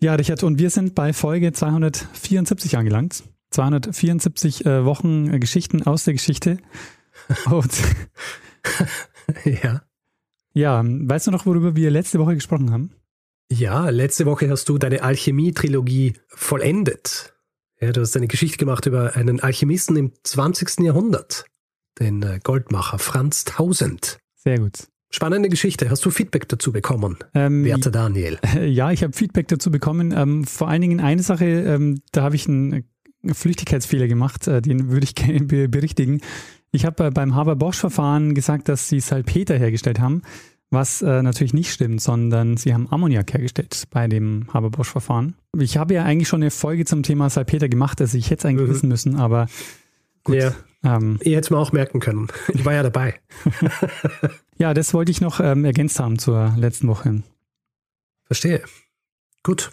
Ja, Richard, und wir sind bei Folge 274 angelangt. 274 äh, Wochen äh, Geschichten aus der Geschichte. Und ja. Ja, weißt du noch, worüber wir letzte Woche gesprochen haben? Ja, letzte Woche hast du deine Alchemie-Trilogie vollendet. Ja, du hast eine Geschichte gemacht über einen Alchemisten im 20. Jahrhundert, den äh, Goldmacher Franz Tausend. Sehr gut. Spannende Geschichte. Hast du Feedback dazu bekommen, Ähm, werter Daniel? Ja, ich habe Feedback dazu bekommen. Ähm, vor allen Dingen eine Sache, ähm, da habe ich einen Flüchtigkeitsfehler gemacht, äh, den würde ich gerne be berichtigen. Ich habe äh, beim Haber-Bosch-Verfahren gesagt, dass sie Salpeter hergestellt haben, was äh, natürlich nicht stimmt, sondern sie haben Ammoniak hergestellt bei dem Haber-Bosch-Verfahren. Ich habe ja eigentlich schon eine Folge zum Thema Salpeter gemacht, also ich hätte es eigentlich Mhm. wissen müssen, aber gut. Ja, Ähm, ihr hättet es mir auch merken können. Ich war ja dabei. ja, das wollte ich noch ähm, ergänzt haben zur letzten Woche. Verstehe. Gut.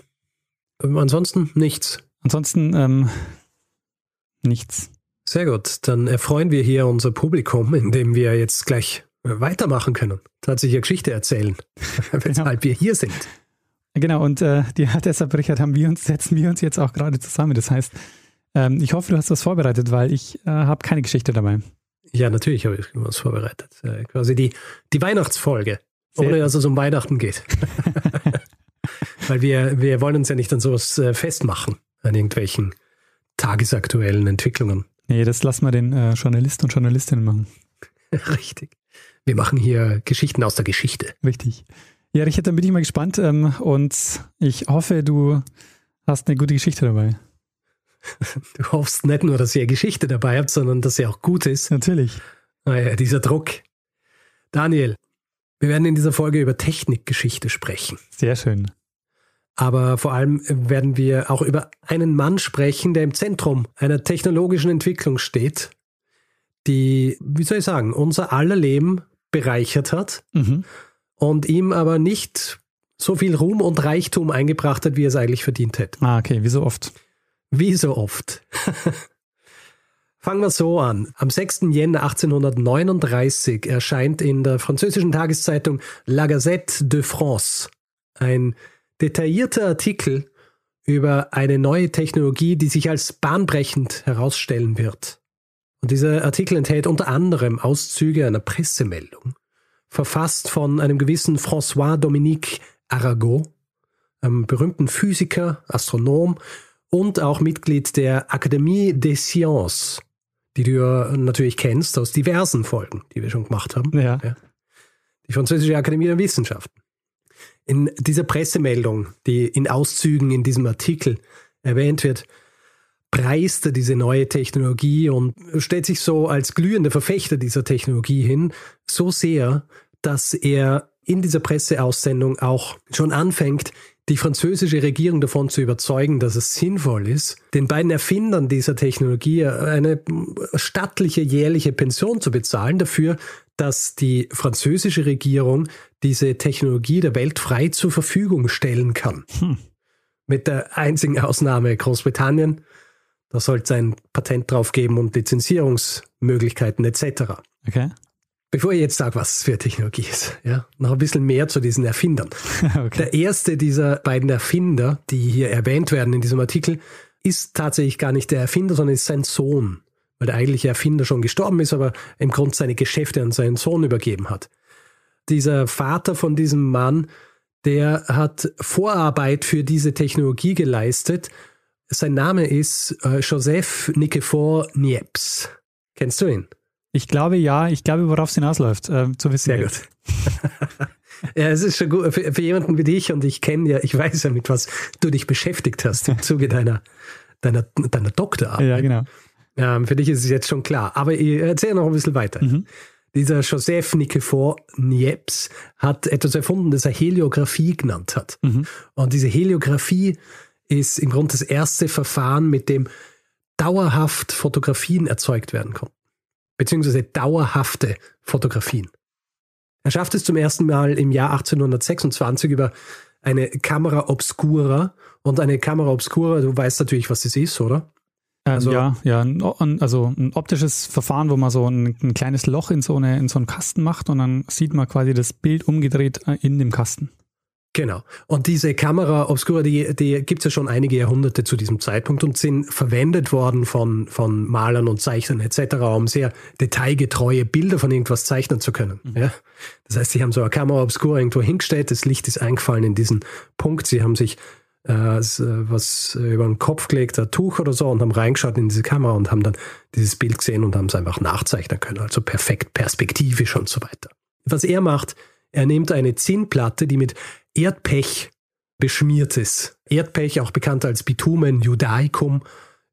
Ähm, ansonsten nichts. Ansonsten ähm, nichts. Sehr gut. Dann erfreuen wir hier unser Publikum, indem wir jetzt gleich äh, weitermachen können. Tatsächlich Geschichte erzählen, weshalb wir hier sind. Genau, und äh, die, deshalb, Richard, haben wir uns, setzen wir uns jetzt auch gerade zusammen. Das heißt, ähm, ich hoffe, du hast was vorbereitet, weil ich äh, habe keine Geschichte dabei. Ja, natürlich habe ich was vorbereitet. Äh, quasi die, die Weihnachtsfolge, Sehr ohne dass es um Weihnachten geht. Weil wir, wir wollen uns ja nicht an sowas äh, festmachen, an irgendwelchen tagesaktuellen Entwicklungen. Nee, das lassen wir den äh, Journalisten und Journalistinnen machen. Richtig. Wir machen hier Geschichten aus der Geschichte. Richtig. Ja, Richard, dann bin ich mal gespannt und ich hoffe, du hast eine gute Geschichte dabei. Du hoffst nicht nur, dass ihr Geschichte dabei habt, sondern dass sie auch gut ist. Natürlich. Naja, dieser Druck. Daniel, wir werden in dieser Folge über Technikgeschichte sprechen. Sehr schön. Aber vor allem werden wir auch über einen Mann sprechen, der im Zentrum einer technologischen Entwicklung steht, die, wie soll ich sagen, unser aller Leben bereichert hat Mhm. und ihm aber nicht so viel Ruhm und Reichtum eingebracht hat, wie er es eigentlich verdient hätte. Ah, okay, wie so oft. Wie so oft. Fangen wir so an. Am 6. Jänner 1839 erscheint in der französischen Tageszeitung La Gazette de France ein detaillierter Artikel über eine neue Technologie, die sich als bahnbrechend herausstellen wird. Und dieser Artikel enthält unter anderem Auszüge einer Pressemeldung, verfasst von einem gewissen François Dominique Arago, einem berühmten Physiker, Astronom und auch Mitglied der Akademie des Sciences, die du ja natürlich kennst aus diversen Folgen, die wir schon gemacht haben. Ja. Die Französische Akademie der Wissenschaften. In dieser Pressemeldung, die in Auszügen in diesem Artikel erwähnt wird, preist er diese neue Technologie und stellt sich so als glühender Verfechter dieser Technologie hin, so sehr, dass er in dieser Presseaussendung auch schon anfängt, die französische Regierung davon zu überzeugen, dass es sinnvoll ist, den beiden Erfindern dieser Technologie eine stattliche jährliche Pension zu bezahlen dafür, dass die französische Regierung diese Technologie der Welt frei zur Verfügung stellen kann. Hm. Mit der einzigen Ausnahme Großbritannien. Da sollte es ein Patent drauf geben und Lizenzierungsmöglichkeiten etc. Okay. Bevor ich jetzt sage, was es für Technologie ist, ja, noch ein bisschen mehr zu diesen Erfindern. okay. Der erste dieser beiden Erfinder, die hier erwähnt werden in diesem Artikel, ist tatsächlich gar nicht der Erfinder, sondern ist sein Sohn. Weil der eigentliche Erfinder schon gestorben ist, aber im Grunde seine Geschäfte an seinen Sohn übergeben hat. Dieser Vater von diesem Mann, der hat Vorarbeit für diese Technologie geleistet. Sein Name ist äh, Joseph Nicephore Niepce. Kennst du ihn? Ich glaube ja, ich glaube, worauf es hinausläuft, äh, zu wissen. Sehr gut. ja, es ist schon gut für, für jemanden wie dich und ich kenne ja, ich weiß ja, mit was du dich beschäftigt hast im Zuge deiner, deiner, deiner Doktorarbeit. Ja, genau. Ähm, für dich ist es jetzt schon klar. Aber ich erzähle noch ein bisschen weiter. Mhm. Dieser Joseph Nikifor Niepce hat etwas erfunden, das er Heliographie genannt hat. Mhm. Und diese Heliographie ist im Grunde das erste Verfahren, mit dem dauerhaft Fotografien erzeugt werden konnten. Beziehungsweise dauerhafte Fotografien. Er schafft es zum ersten Mal im Jahr 1826 über eine Kamera obscura. Und eine Kamera obscura, du weißt natürlich, was das ist, oder? Ähm, also, ja, ja, also ein optisches Verfahren, wo man so ein, ein, kleines Loch in so, eine, in so einen Kasten macht und dann sieht man quasi das Bild umgedreht äh, in dem Kasten. Genau. Und diese Kamera Obscura, die, die gibt es ja schon einige Jahrhunderte zu diesem Zeitpunkt und sind verwendet worden von, von Malern und Zeichnern etc., um sehr detailgetreue Bilder von irgendwas zeichnen zu können. Mhm. Ja? Das heißt, sie haben so eine Kamera Obscura irgendwo hingestellt, das Licht ist eingefallen in diesen Punkt, sie haben sich äh, was über den Kopf gelegt, ein Tuch oder so und haben reingeschaut in diese Kamera und haben dann dieses Bild gesehen und haben es einfach nachzeichnen können, also perfekt perspektivisch und so weiter. Was er macht, er nimmt eine Zinnplatte, die mit Erdpech beschmiert ist. Erdpech, auch bekannt als Bitumen Judaicum.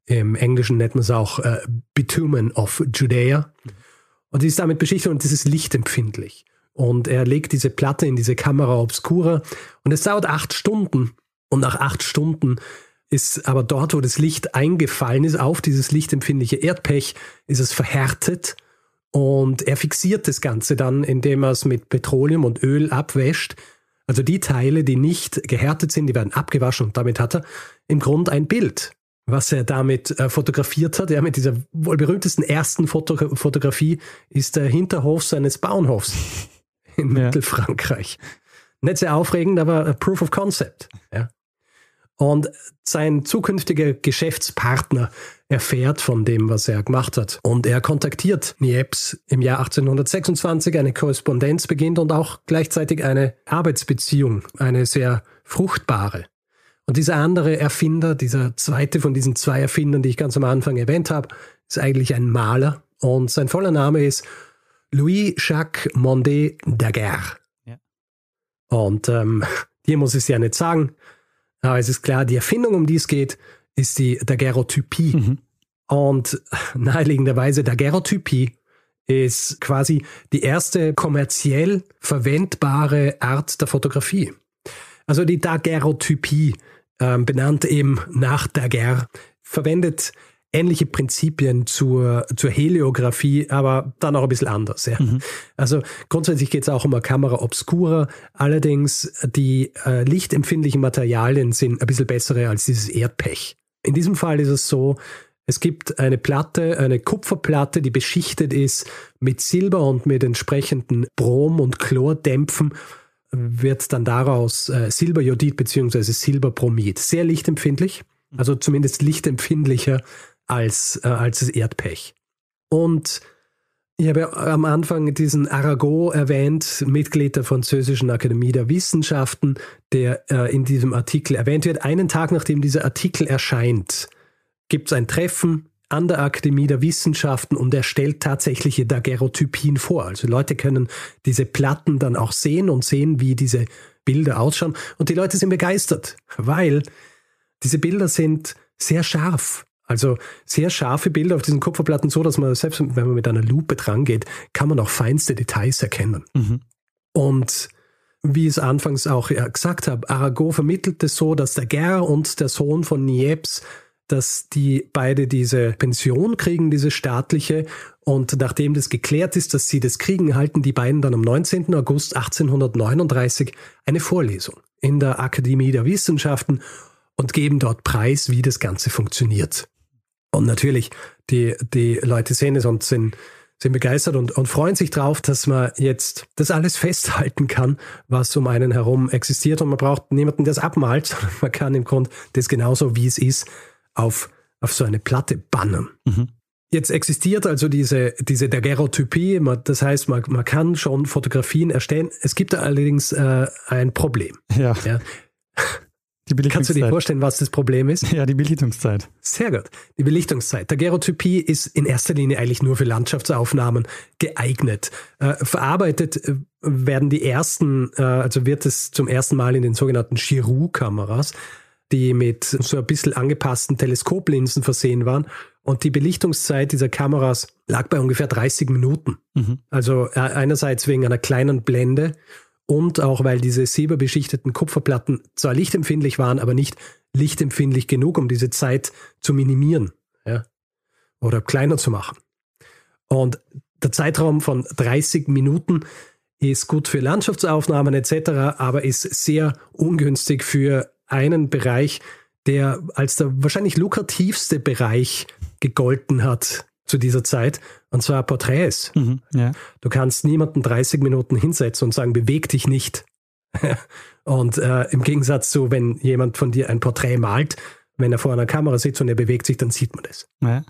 Im Englischen nennt man es auch äh, Bitumen of Judea. Und die ist damit beschichtet und das ist lichtempfindlich. Und er legt diese Platte in diese Kamera obscura und es dauert acht Stunden. Und nach acht Stunden ist aber dort, wo das Licht eingefallen ist, auf dieses lichtempfindliche Erdpech, ist es verhärtet und er fixiert das Ganze dann, indem er es mit Petroleum und Öl abwäscht also die Teile, die nicht gehärtet sind, die werden abgewaschen und damit hat er im Grunde ein Bild, was er damit äh, fotografiert hat. Ja, mit dieser wohl berühmtesten ersten Foto Fotografie ist der Hinterhof seines Bauernhofs in ja. Mittelfrankreich. Nicht sehr aufregend, aber Proof of Concept. Ja. Und sein zukünftiger Geschäftspartner erfährt von dem, was er gemacht hat. Und er kontaktiert Niepce im Jahr 1826, eine Korrespondenz beginnt und auch gleichzeitig eine Arbeitsbeziehung, eine sehr fruchtbare. Und dieser andere Erfinder, dieser zweite von diesen zwei Erfindern, die ich ganz am Anfang erwähnt habe, ist eigentlich ein Maler und sein voller Name ist Louis-Jacques Mondet Daguerre. Ja. Und ähm, hier muss ich es ja nicht sagen, aber es ist klar, die Erfindung, um die es geht, ist die Daguerreotypie. Mhm. Und naheliegenderweise Daguerreotypie ist quasi die erste kommerziell verwendbare Art der Fotografie. Also die Daguerreotypie, äh, benannt eben nach Daguerre, verwendet ähnliche Prinzipien zur, zur Heliographie, aber dann auch ein bisschen anders. Ja. Mhm. Also grundsätzlich geht es auch um eine Kamera obscura, allerdings die äh, lichtempfindlichen Materialien sind ein bisschen bessere als dieses Erdpech. In diesem Fall ist es so, es gibt eine Platte, eine Kupferplatte, die beschichtet ist mit Silber und mit entsprechenden Brom- und Chlordämpfen wird dann daraus äh, Silberjodid bzw. Silberbromid. Sehr lichtempfindlich, also zumindest lichtempfindlicher als, äh, als das Erdpech. Und ich habe am Anfang diesen Arago erwähnt, Mitglied der Französischen Akademie der Wissenschaften, der äh, in diesem Artikel erwähnt wird. Einen Tag nachdem dieser Artikel erscheint, gibt es ein Treffen an der Akademie der Wissenschaften und er stellt tatsächliche Daguerreotypien vor. Also Leute können diese Platten dann auch sehen und sehen, wie diese Bilder ausschauen. Und die Leute sind begeistert, weil diese Bilder sind sehr scharf. Also sehr scharfe Bilder auf diesen Kupferplatten, so dass man, selbst wenn man mit einer Lupe dran geht, kann man auch feinste Details erkennen. Mhm. Und wie ich es anfangs auch gesagt habe, Arago vermittelt es so, dass der Ger und der Sohn von Niepce, dass die beide diese Pension kriegen, diese staatliche. Und nachdem das geklärt ist, dass sie das kriegen, halten die beiden dann am 19. August 1839 eine Vorlesung in der Akademie der Wissenschaften und geben dort preis, wie das Ganze funktioniert. Und natürlich, die, die Leute sehen es und sind, sind begeistert und, und freuen sich drauf, dass man jetzt das alles festhalten kann, was um einen herum existiert. Und man braucht niemanden, der es abmalt, sondern man kann im Grunde das genauso, wie es ist, auf, auf so eine Platte bannen. Mhm. Jetzt existiert also diese, diese Daguerreotypie, das heißt, man, man kann schon Fotografien erstellen. Es gibt allerdings äh, ein Problem. Ja. ja. Die Kannst du dir vorstellen, was das Problem ist? Ja, die Belichtungszeit. Sehr gut. Die Belichtungszeit. Der Daguerreotypie ist in erster Linie eigentlich nur für Landschaftsaufnahmen geeignet. Äh, verarbeitet äh, werden die ersten, äh, also wird es zum ersten Mal in den sogenannten Giroux-Kameras. die mit so ein bisschen angepassten Teleskoplinsen versehen waren. Und die Belichtungszeit dieser Kameras lag bei ungefähr 30 Minuten. Mhm. Also äh, einerseits wegen einer kleinen Blende und auch weil diese silberbeschichteten Kupferplatten zwar lichtempfindlich waren, aber nicht lichtempfindlich genug, um diese Zeit zu minimieren ja, oder kleiner zu machen. Und der Zeitraum von 30 Minuten ist gut für Landschaftsaufnahmen etc., aber ist sehr ungünstig für einen Bereich, der als der wahrscheinlich lukrativste Bereich gegolten hat zu dieser Zeit, und zwar Porträts. Mhm, ja. Du kannst niemanden 30 Minuten hinsetzen und sagen, beweg dich nicht. und äh, im Gegensatz zu, wenn jemand von dir ein Porträt malt, wenn er vor einer Kamera sitzt und er bewegt sich, dann sieht man das. Ja.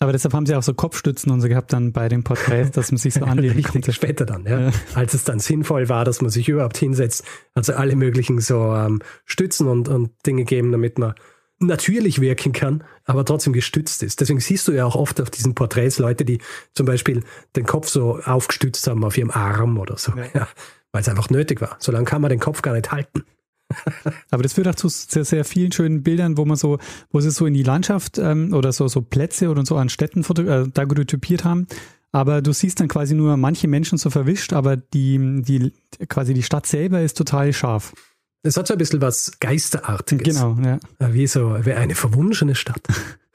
Aber deshalb haben sie auch so Kopfstützen und so gehabt dann bei den Porträts, dass man sich so anlegen Richtig, konnte. Später dann, ja. ja. Als es dann sinnvoll war, dass man sich überhaupt hinsetzt, also alle möglichen so ähm, Stützen und, und Dinge geben, damit man natürlich wirken kann, aber trotzdem gestützt ist. Deswegen siehst du ja auch oft auf diesen Porträts Leute, die zum Beispiel den Kopf so aufgestützt haben auf ihrem Arm oder so, ja. Ja, weil es einfach nötig war. So lange kann man den Kopf gar nicht halten. Aber das führt auch zu sehr, sehr vielen schönen Bildern, wo man so, wo sie so in die Landschaft ähm, oder so, so Plätze oder so an Städten äh, daguerreotypiert haben. Aber du siehst dann quasi nur manche Menschen so verwischt, aber die, die, quasi die Stadt selber ist total scharf. Es hat so ein bisschen was Geisterartiges. Genau, ja. Wie so, wie eine verwunschene Stadt.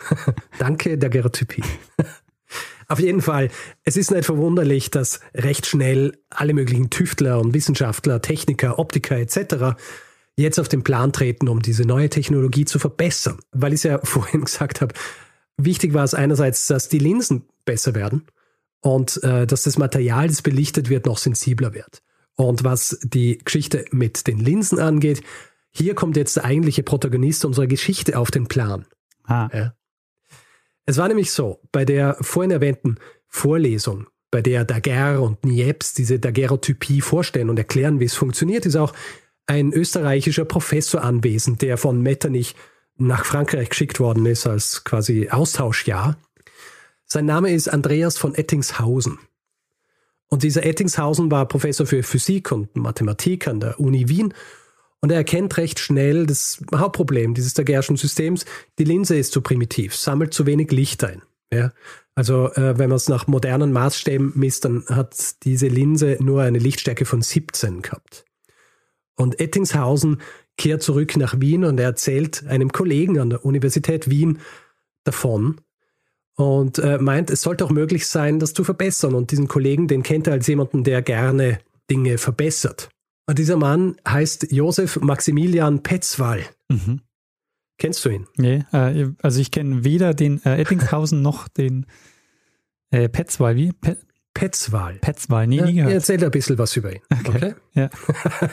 Danke der Gerotypie. Auf jeden Fall, es ist nicht verwunderlich, dass recht schnell alle möglichen Tüftler und Wissenschaftler, Techniker, Optiker etc jetzt auf den Plan treten, um diese neue Technologie zu verbessern. Weil ich es ja vorhin gesagt habe, wichtig war es einerseits, dass die Linsen besser werden und äh, dass das Material, das belichtet wird, noch sensibler wird. Und was die Geschichte mit den Linsen angeht, hier kommt jetzt der eigentliche Protagonist unserer Geschichte auf den Plan. Ah. Ja. Es war nämlich so, bei der vorhin erwähnten Vorlesung, bei der Daguerre und Niepce diese Daguerreotypie vorstellen und erklären, wie es funktioniert, ist auch ein österreichischer Professor anwesend, der von Metternich nach Frankreich geschickt worden ist als quasi Austauschjahr. Sein Name ist Andreas von Ettingshausen. Und dieser Ettingshausen war Professor für Physik und Mathematik an der Uni Wien und er erkennt recht schnell das Hauptproblem dieses Daguerre'schen Systems. Die Linse ist zu primitiv, sammelt zu wenig Licht ein. Ja? Also äh, wenn man es nach modernen Maßstäben misst, dann hat diese Linse nur eine Lichtstärke von 17 gehabt. Und Ettingshausen kehrt zurück nach Wien und er erzählt einem Kollegen an der Universität Wien davon und äh, meint, es sollte auch möglich sein, das zu verbessern. Und diesen Kollegen, den kennt er als jemanden, der gerne Dinge verbessert. Und dieser Mann heißt Josef Maximilian Petzwall. Mhm. Kennst du ihn? Nee, äh, also ich kenne weder den äh, Ettingshausen noch den äh, Petzwall. Wie? Pe Petzwall. Petzwall, nie, ja, nie gehört. Erzähl ein bisschen was über ihn. Okay. okay? Ja.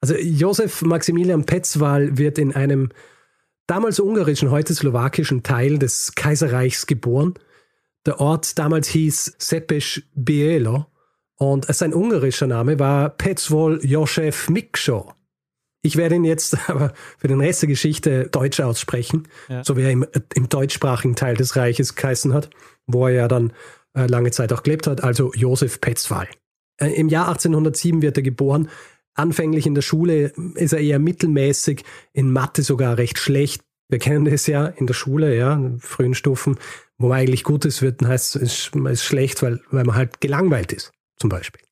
Also Josef Maximilian Petzwal wird in einem damals ungarischen, heute slowakischen Teil des Kaiserreichs geboren. Der Ort damals hieß Szepes Bielo und sein ungarischer Name war Petzwol Josef Mikso. Ich werde ihn jetzt aber für den Rest der Geschichte Deutsch aussprechen, ja. so wie er im, im deutschsprachigen Teil des Reiches geheißen hat, wo er ja dann äh, lange Zeit auch gelebt hat, also Josef Petzwal. Äh, Im Jahr 1807 wird er geboren Anfänglich in der Schule ist er eher mittelmäßig, in Mathe sogar recht schlecht. Wir kennen das ja in der Schule, ja, in frühen Stufen, wo man eigentlich gut ist, wird, heißt es, man ist schlecht, weil, weil man halt gelangweilt ist, zum Beispiel.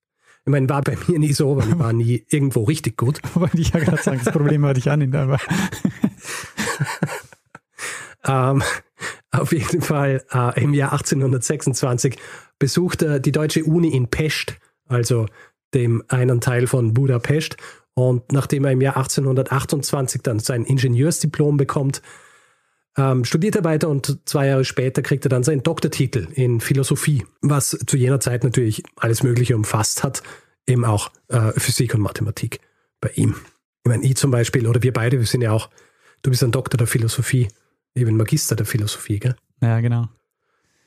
Ich meine, war bei mir nie so, weil ich war nie irgendwo richtig gut. Wollte ich ja gerade sagen, das Problem hatte ich auch nicht, aber. ähm, auf jeden Fall äh, im Jahr 1826 besucht er die Deutsche Uni in Pest, also dem einen Teil von Budapest. Und nachdem er im Jahr 1828 dann sein Ingenieursdiplom bekommt, ähm, studiert er weiter und zwei Jahre später kriegt er dann seinen Doktortitel in Philosophie, was zu jener Zeit natürlich alles Mögliche umfasst hat, eben auch äh, Physik und Mathematik bei ihm. Ich meine, ich zum Beispiel, oder wir beide, wir sind ja auch, du bist ein Doktor der Philosophie, eben Magister der Philosophie, gell? Ja, genau.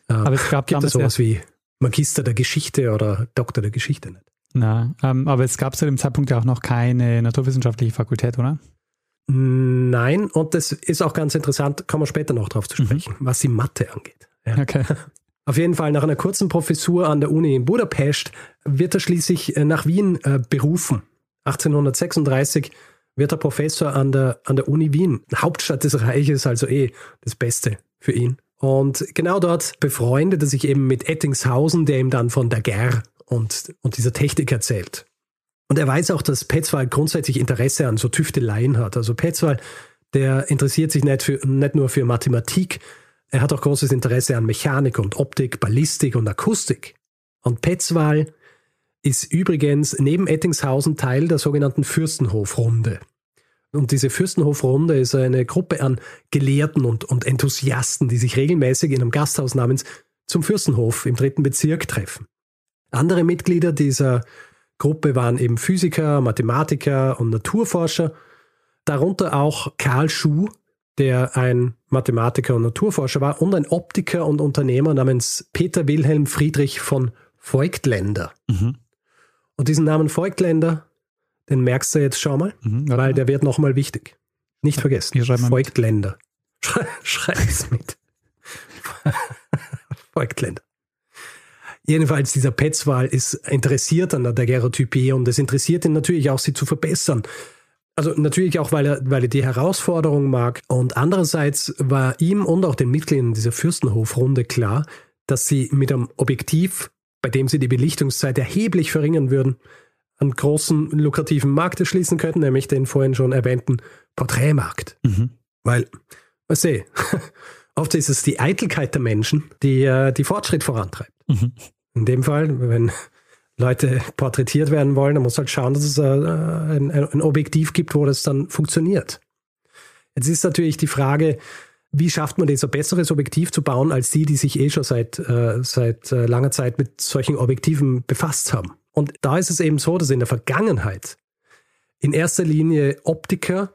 Äh, Aber es gab gibt es sowas wie Magister der Geschichte oder Doktor der Geschichte nicht? Na, ähm, aber es gab zu dem Zeitpunkt ja auch noch keine naturwissenschaftliche Fakultät, oder? Nein, und das ist auch ganz interessant, kommen wir später noch drauf zu mhm. sprechen, mhm. was die Mathe angeht. Ja. Okay. Auf jeden Fall, nach einer kurzen Professur an der Uni in Budapest wird er schließlich äh, nach Wien äh, berufen. 1836 wird er Professor an der, an der Uni Wien, Hauptstadt des Reiches, also eh das Beste für ihn. Und genau dort befreundet er sich eben mit Ettingshausen, der ihm dann von der Ger und, und dieser Technik erzählt. Und er weiß auch, dass Petzval grundsätzlich Interesse an so Tüfteleien hat. Also Petzval, der interessiert sich nicht, für, nicht nur für Mathematik, er hat auch großes Interesse an Mechanik und Optik, Ballistik und Akustik. Und Petzval ist übrigens neben Ettingshausen Teil der sogenannten Fürstenhofrunde. Und diese Fürstenhofrunde ist eine Gruppe an Gelehrten und, und Enthusiasten, die sich regelmäßig in einem Gasthaus namens zum Fürstenhof im dritten Bezirk treffen. Andere Mitglieder dieser Gruppe waren eben Physiker, Mathematiker und Naturforscher, darunter auch Karl Schuh, der ein Mathematiker und Naturforscher war, und ein Optiker und Unternehmer namens Peter Wilhelm Friedrich von Voigtländer. Mhm. Und diesen Namen Voigtländer, den merkst du jetzt schon mal, mhm, weil der wird nochmal wichtig. Nicht vergessen. Voigtländer. Schreib es mit. Voigtländer. Jedenfalls, dieser Petzwahl ist interessiert an der Daguerreotypie und es interessiert ihn natürlich auch, sie zu verbessern. Also natürlich auch, weil er, weil er die Herausforderung mag. Und andererseits war ihm und auch den Mitgliedern dieser Fürstenhofrunde klar, dass sie mit einem Objektiv, bei dem sie die Belichtungszeit erheblich verringern würden, einen großen lukrativen Markt erschließen könnten, nämlich den vorhin schon erwähnten Porträtmarkt. Mhm. Weil, was sehe, oft ist es die Eitelkeit der Menschen, die äh, die Fortschritt vorantreibt. Mhm. In dem Fall, wenn Leute porträtiert werden wollen, dann muss halt schauen, dass es äh, ein, ein Objektiv gibt, wo das dann funktioniert. Jetzt ist natürlich die Frage, wie schafft man das, ein besseres Objektiv zu bauen, als die, die sich eh schon seit, äh, seit äh, langer Zeit mit solchen Objektiven befasst haben. Und da ist es eben so, dass in der Vergangenheit in erster Linie Optiker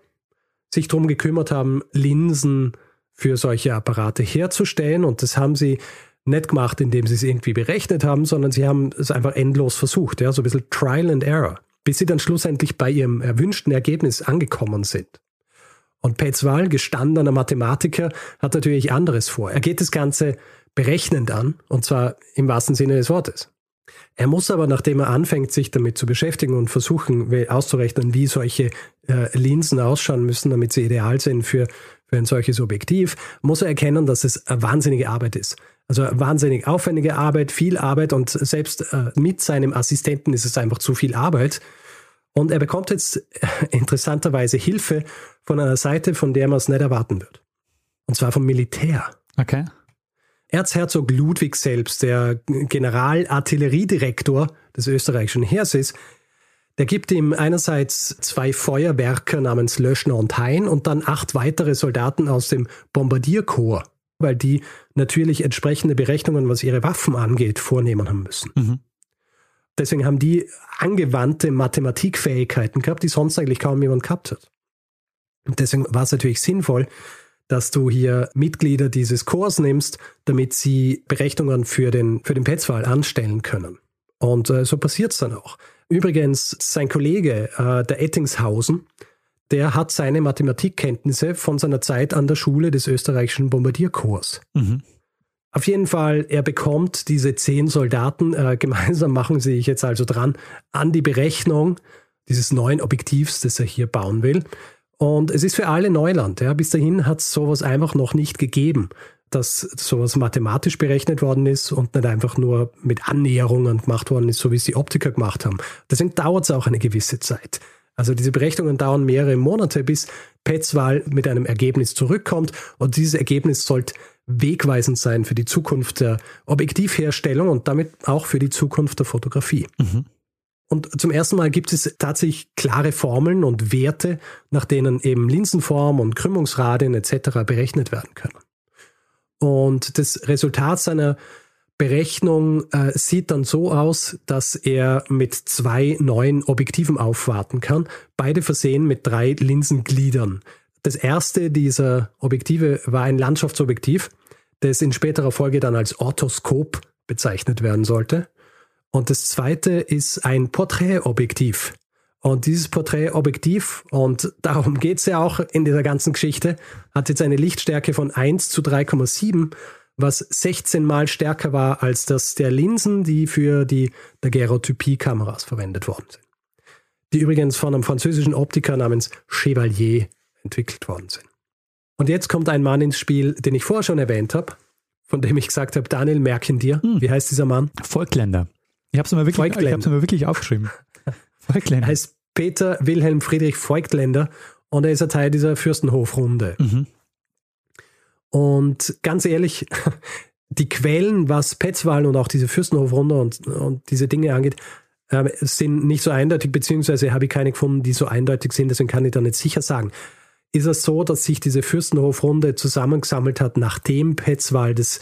sich darum gekümmert haben, Linsen für solche Apparate herzustellen. Und das haben sie nicht gemacht, indem sie es irgendwie berechnet haben, sondern sie haben es einfach endlos versucht, ja, so ein bisschen Trial and Error, bis sie dann schlussendlich bei ihrem erwünschten Ergebnis angekommen sind. Und Petzval, gestandener Mathematiker, hat natürlich anderes vor. Er geht das Ganze berechnend an, und zwar im wahrsten Sinne des Wortes. Er muss aber, nachdem er anfängt, sich damit zu beschäftigen und versuchen auszurechnen, wie solche äh, Linsen ausschauen müssen, damit sie ideal sind für, für ein solches Objektiv, muss er erkennen, dass es eine wahnsinnige Arbeit ist. Also wahnsinnig aufwendige Arbeit, viel Arbeit und selbst äh, mit seinem Assistenten ist es einfach zu viel Arbeit. Und er bekommt jetzt äh, interessanterweise Hilfe von einer Seite, von der man es nicht erwarten wird. Und zwar vom Militär. Okay. Erzherzog Ludwig selbst, der Generalartilleriedirektor des österreichischen Heers ist, der gibt ihm einerseits zwei Feuerwerker namens Löschner und Hein und dann acht weitere Soldaten aus dem Bombardierkorps weil die natürlich entsprechende Berechnungen, was ihre Waffen angeht, vornehmen haben müssen. Mhm. Deswegen haben die angewandte Mathematikfähigkeiten gehabt, die sonst eigentlich kaum jemand gehabt hat. Und deswegen war es natürlich sinnvoll, dass du hier Mitglieder dieses Chors nimmst, damit sie Berechnungen für den, für den Petzval anstellen können. Und äh, so passiert es dann auch. Übrigens, sein Kollege, äh, der Ettingshausen, der hat seine Mathematikkenntnisse von seiner Zeit an der Schule des österreichischen Bombardierkorps. Mhm. Auf jeden Fall, er bekommt diese zehn Soldaten, äh, gemeinsam machen sie sich jetzt also dran, an die Berechnung dieses neuen Objektivs, das er hier bauen will. Und es ist für alle Neuland. Ja. Bis dahin hat es sowas einfach noch nicht gegeben, dass sowas mathematisch berechnet worden ist und nicht einfach nur mit Annäherungen gemacht worden ist, so wie es die Optiker gemacht haben. Deswegen dauert es auch eine gewisse Zeit. Also diese Berechnungen dauern mehrere Monate, bis Petzval mit einem Ergebnis zurückkommt und dieses Ergebnis sollte wegweisend sein für die Zukunft der Objektivherstellung und damit auch für die Zukunft der Fotografie. Mhm. Und zum ersten Mal gibt es tatsächlich klare Formeln und Werte, nach denen eben Linsenform und Krümmungsradien etc. berechnet werden können. Und das Resultat seiner Berechnung äh, sieht dann so aus, dass er mit zwei neuen Objektiven aufwarten kann, beide versehen mit drei Linsengliedern. Das erste dieser Objektive war ein Landschaftsobjektiv, das in späterer Folge dann als Orthoskop bezeichnet werden sollte. Und das zweite ist ein Porträtobjektiv. Und dieses Porträtobjektiv, und darum geht es ja auch in dieser ganzen Geschichte, hat jetzt eine Lichtstärke von 1 zu 3,7 was 16 mal stärker war als das der Linsen, die für die Daguerreotypie-Kameras verwendet worden sind. die übrigens von einem französischen Optiker namens Chevalier entwickelt worden sind. Und jetzt kommt ein Mann ins Spiel, den ich vorher schon erwähnt habe, von dem ich gesagt habe, Daniel, merken dir. Hm. Wie heißt dieser Mann? Volkländer. Ich habe es mir, wirklich, mir wirklich aufgeschrieben. Volkländer. Er heißt Peter Wilhelm Friedrich Volkländer und er ist ein Teil dieser Fürstenhofrunde. Mhm. Und ganz ehrlich, die Quellen, was Petzwahlen und auch diese Fürstenhofrunde und, und diese Dinge angeht, äh, sind nicht so eindeutig, beziehungsweise habe ich keine gefunden, die so eindeutig sind, deswegen kann ich da nicht sicher sagen. Ist es so, dass sich diese Fürstenhofrunde zusammengesammelt hat, nachdem Petzwald das,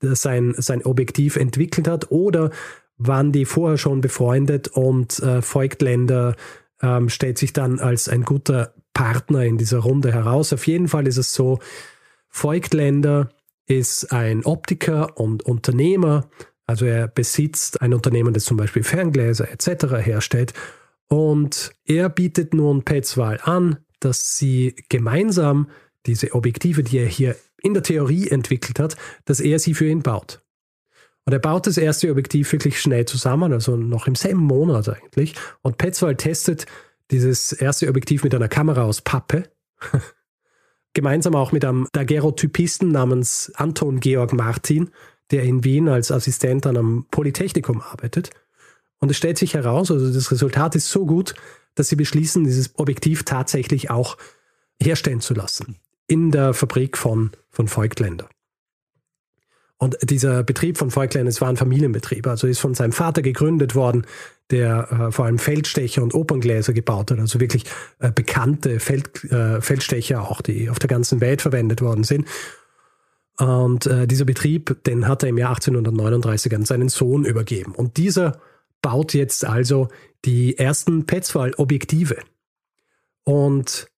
das sein, sein Objektiv entwickelt hat, oder waren die vorher schon befreundet und äh, Voigtländer ähm, stellt sich dann als ein guter Partner in dieser Runde heraus. Auf jeden Fall ist es so, Voigtländer ist ein Optiker und Unternehmer, also er besitzt ein Unternehmen, das zum Beispiel Ferngläser etc. herstellt und er bietet nun Petzval an, dass sie gemeinsam diese Objektive, die er hier in der Theorie entwickelt hat, dass er sie für ihn baut. Und er baut das erste Objektiv wirklich schnell zusammen, also noch im selben Monat eigentlich. Und Petzval testet dieses erste Objektiv mit einer Kamera aus Pappe. Gemeinsam auch mit einem Daguerreotypisten namens Anton Georg Martin, der in Wien als Assistent an einem Polytechnikum arbeitet. Und es stellt sich heraus, also das Resultat ist so gut, dass sie beschließen, dieses Objektiv tatsächlich auch herstellen zu lassen. In der Fabrik von, von Voigtländer. Und dieser Betrieb von Voigtländer, es war ein Familienbetrieb, also ist von seinem Vater gegründet worden, der äh, vor allem Feldstecher und Operngläser gebaut hat, also wirklich äh, bekannte Feld, äh, Feldstecher auch, die auf der ganzen Welt verwendet worden sind. Und äh, dieser Betrieb, den hat er im Jahr 1839 an seinen Sohn übergeben. Und dieser baut jetzt also die ersten Petzval-Objektive. Und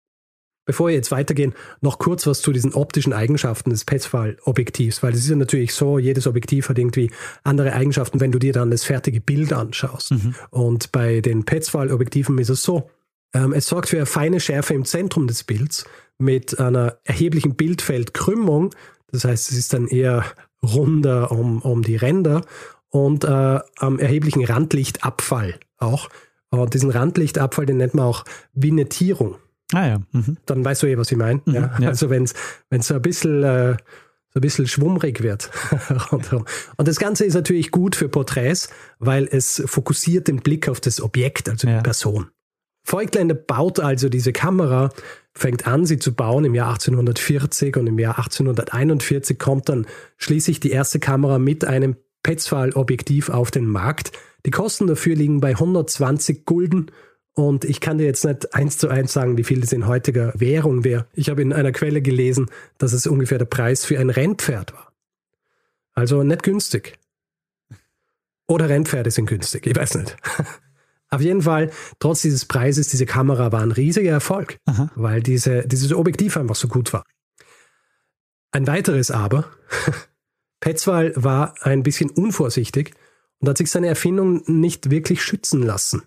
bevor wir jetzt weitergehen, noch kurz was zu diesen optischen Eigenschaften des Petzval-Objektivs, weil es ist ja natürlich so, jedes Objektiv hat irgendwie andere Eigenschaften, wenn du dir dann das fertige Bild anschaust. Mhm. Und bei den Petzval-Objektiven ist es so, ähm, es sorgt für eine feine Schärfe im Zentrum des Bilds mit einer erheblichen Bildfeldkrümmung. Das heißt, es ist dann eher runder um, um die Ränder und äh, am erheblichen Randlichtabfall auch. Und diesen Randlichtabfall, den nennt man auch Vignettierung. Ah ja. Mhm. Dann weißt du eh, was ich meine. Mhm, ja? ja? Also wenn es so ein bisschen äh, so ein bisschen schwummrig wird. und das Ganze ist natürlich gut für Porträts, weil es fokussiert den Blick auf das Objekt, also ja. die Person. Voigtländer baut also diese Kamera, fängt an, sie zu bauen im Jahr 1840 und im Jahr 1841 kommt dann schließlich die erste Kamera mit einem Petzval-Objektiv auf den Markt. Die Kosten dafür liegen bei 120 Gulden und ich kann dir jetzt nicht eins zu eins sagen, wie viel das in heutiger Währung wäre. Ich habe in einer Quelle gelesen, dass es ungefähr der Preis für ein Rennpferd war. Also nicht günstig. Oder Rennpferde sind günstig, ich weiß nicht. Auf jeden Fall, trotz dieses Preises, diese Kamera war ein riesiger Erfolg, Aha. weil diese, dieses Objektiv einfach so gut war. Ein weiteres Aber, Petzval war ein bisschen unvorsichtig und hat sich seine Erfindung nicht wirklich schützen lassen.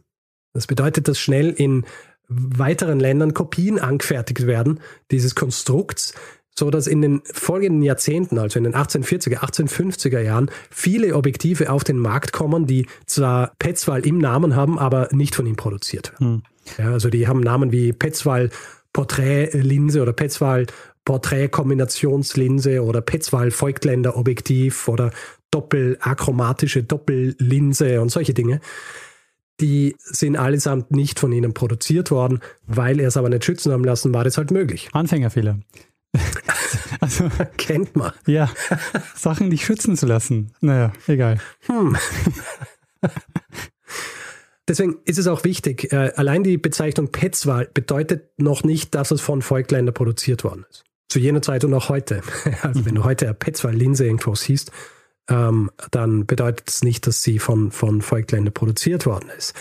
Das bedeutet, dass schnell in weiteren Ländern Kopien angefertigt werden dieses Konstrukts, so dass in den folgenden Jahrzehnten, also in den 1840er, 1850er Jahren, viele Objektive auf den Markt kommen, die zwar Petzval im Namen haben, aber nicht von ihm produziert werden. Hm. Ja, also die haben Namen wie Petzval Porträtlinse oder Petzval Porträtkombinationslinse oder Petzval Voigtländer Objektiv oder doppelachromatische Doppellinse und solche Dinge. Die sind allesamt nicht von ihnen produziert worden, weil er es aber nicht schützen haben lassen, war das halt möglich. Anfängerfehler. also, Kennt man. Ja, Sachen nicht schützen zu lassen. Naja, egal. Hm. Deswegen ist es auch wichtig, äh, allein die Bezeichnung Petzval bedeutet noch nicht, dass es von Volkländer produziert worden ist. Zu jener Zeit und auch heute. Also mhm. wenn du heute eine Petzval-Linse irgendwo siehst, ähm, dann bedeutet es nicht, dass sie von, von Volkländer produziert worden ist.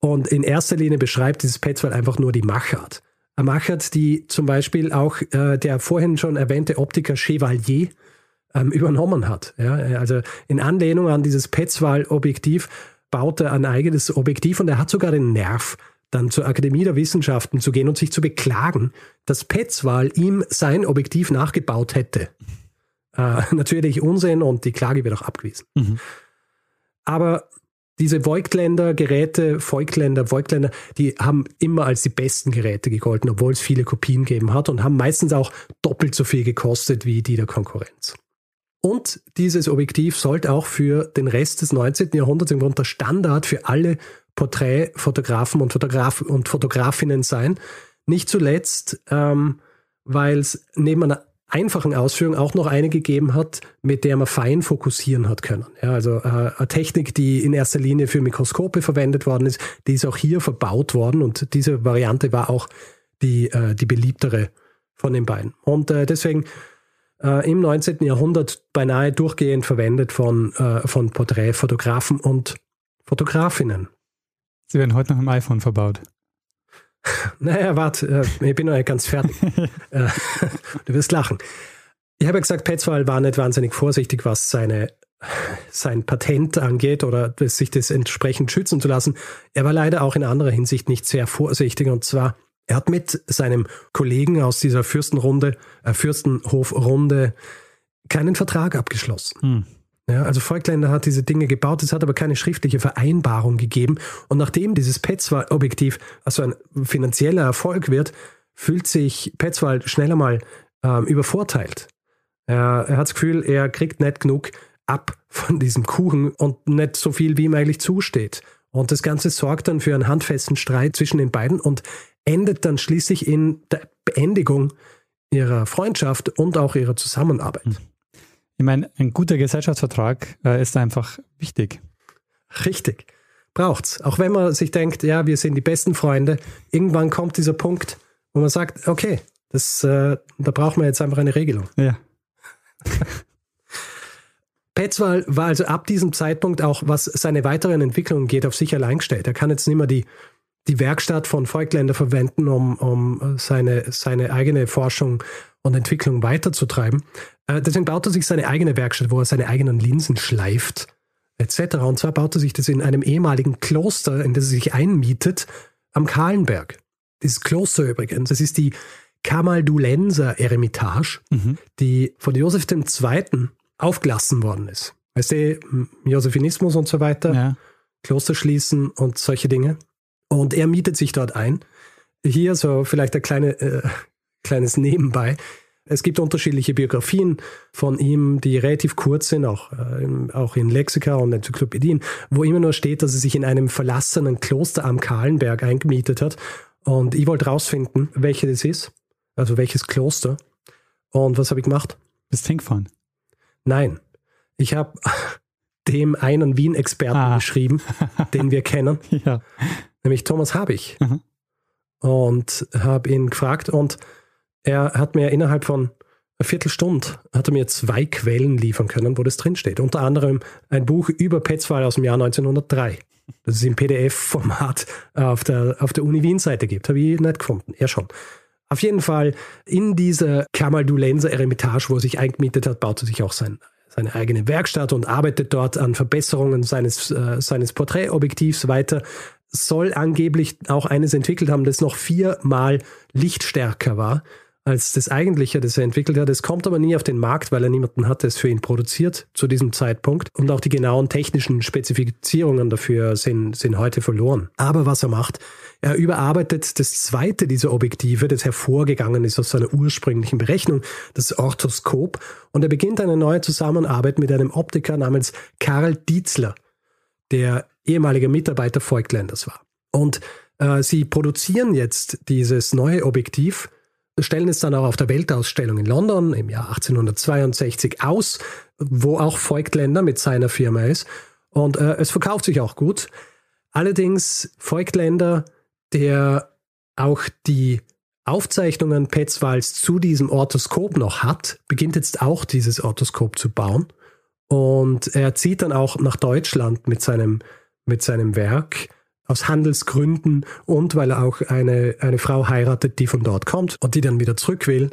Und in erster Linie beschreibt dieses Petzval einfach nur die Machart. Eine Machart, die zum Beispiel auch äh, der vorhin schon erwähnte Optiker Chevalier ähm, übernommen hat. Ja, also in Anlehnung an dieses Petzval-Objektiv baut er ein eigenes Objektiv und er hat sogar den Nerv, dann zur Akademie der Wissenschaften zu gehen und sich zu beklagen, dass Petzval ihm sein Objektiv nachgebaut hätte. Äh, natürlich Unsinn und die Klage wird auch abgewiesen. Mhm. Aber diese Voigtländer Geräte, Voigtländer, Voigtländer, die haben immer als die besten Geräte gegolten, obwohl es viele Kopien gegeben hat und haben meistens auch doppelt so viel gekostet wie die der Konkurrenz. Und dieses Objektiv sollte auch für den Rest des 19. Jahrhunderts im Grunde der Standard für alle Porträtfotografen und, Fotograf und Fotografinnen sein. Nicht zuletzt, ähm, weil es neben einer einfachen Ausführung auch noch eine gegeben hat, mit der man fein fokussieren hat können. Ja, also äh, eine Technik, die in erster Linie für Mikroskope verwendet worden ist, die ist auch hier verbaut worden und diese Variante war auch die, äh, die beliebtere von den beiden. Und äh, deswegen äh, im 19. Jahrhundert beinahe durchgehend verwendet von, äh, von Porträtfotografen und Fotografinnen. Sie werden heute noch im iPhone verbaut. Naja, warte, äh, ich bin noch nicht ganz fertig. Äh, du wirst lachen. Ich habe ja gesagt, Petzval war nicht wahnsinnig vorsichtig, was seine, sein Patent angeht oder sich das entsprechend schützen zu lassen. Er war leider auch in anderer Hinsicht nicht sehr vorsichtig und zwar, er hat mit seinem Kollegen aus dieser Fürstenrunde, äh, Fürstenhofrunde keinen Vertrag abgeschlossen. Hm. Ja, also Volkländer hat diese Dinge gebaut, es hat aber keine schriftliche Vereinbarung gegeben. Und nachdem dieses Petzval-Objektiv also ein finanzieller Erfolg wird, fühlt sich Petzval schneller mal ähm, übervorteilt. Er, er hat das Gefühl, er kriegt nicht genug ab von diesem Kuchen und nicht so viel, wie ihm eigentlich zusteht. Und das Ganze sorgt dann für einen handfesten Streit zwischen den beiden und endet dann schließlich in der Beendigung ihrer Freundschaft und auch ihrer Zusammenarbeit. Mhm. Ich meine, ein guter Gesellschaftsvertrag äh, ist einfach wichtig. Richtig. Braucht's. Auch wenn man sich denkt, ja, wir sind die besten Freunde, irgendwann kommt dieser Punkt, wo man sagt, okay, das, äh, da brauchen wir jetzt einfach eine Regelung. Ja. Petzval war also ab diesem Zeitpunkt auch, was seine weiteren Entwicklungen geht, auf sich allein gestellt. Er kann jetzt nicht mehr die, die Werkstatt von Volkländer verwenden, um, um seine, seine eigene Forschung und Entwicklung weiterzutreiben. Äh, deswegen baut er sich seine eigene Werkstatt, wo er seine eigenen Linsen schleift, etc. Und zwar baut er sich das in einem ehemaligen Kloster, in das er sich einmietet, am Kahlenberg. Dieses Kloster übrigens, das ist die Kamaldulenser Eremitage, mhm. die von Josef II. aufgelassen worden ist. Weißt du, Josephinismus und so weiter, ja. Kloster schließen und solche Dinge. Und er mietet sich dort ein. Hier so vielleicht ein kleine, äh, kleines Nebenbei. Es gibt unterschiedliche Biografien von ihm, die relativ kurz sind, auch, äh, auch in Lexika und Enzyklopädien, wo immer nur steht, dass er sich in einem verlassenen Kloster am Kahlenberg eingemietet hat. Und ich wollte rausfinden, welches das ist, also welches Kloster. Und was habe ich gemacht? Bist hingefahren? Nein. Ich habe dem einen Wien-Experten ah. geschrieben, den wir kennen, ja. nämlich Thomas Habich. Mhm. Und habe ihn gefragt und er hat mir innerhalb von einer Viertelstunde hat er mir zwei Quellen liefern können, wo das drinsteht. Unter anderem ein Buch über Petzval aus dem Jahr 1903, das es im PDF-Format auf der, auf der Uni Wien-Seite gibt. Habe ich nicht gefunden. Er schon. Auf jeden Fall in dieser Kamaldulenser Eremitage, wo er sich eingemietet hat, baut er sich auch sein, seine eigene Werkstatt und arbeitet dort an Verbesserungen seines, äh, seines Porträtobjektivs weiter. Soll angeblich auch eines entwickelt haben, das noch viermal lichtstärker war als das eigentliche, das er entwickelt hat. Es kommt aber nie auf den Markt, weil er niemanden hat, der es für ihn produziert zu diesem Zeitpunkt. Und auch die genauen technischen Spezifizierungen dafür sind, sind heute verloren. Aber was er macht, er überarbeitet das zweite dieser Objektive, das hervorgegangen ist aus seiner ursprünglichen Berechnung, das Orthoskop. Und er beginnt eine neue Zusammenarbeit mit einem Optiker namens Karl Dietzler, der ehemaliger Mitarbeiter Voigtländers war. Und äh, sie produzieren jetzt dieses neue Objektiv stellen es dann auch auf der Weltausstellung in London im Jahr 1862 aus, wo auch Voigtländer mit seiner Firma ist. Und äh, es verkauft sich auch gut. Allerdings Voigtländer, der auch die Aufzeichnungen Petzwals zu diesem Orthoskop noch hat, beginnt jetzt auch dieses Orthoskop zu bauen. Und er zieht dann auch nach Deutschland mit seinem, mit seinem Werk aus Handelsgründen und weil er auch eine, eine Frau heiratet, die von dort kommt und die dann wieder zurück will.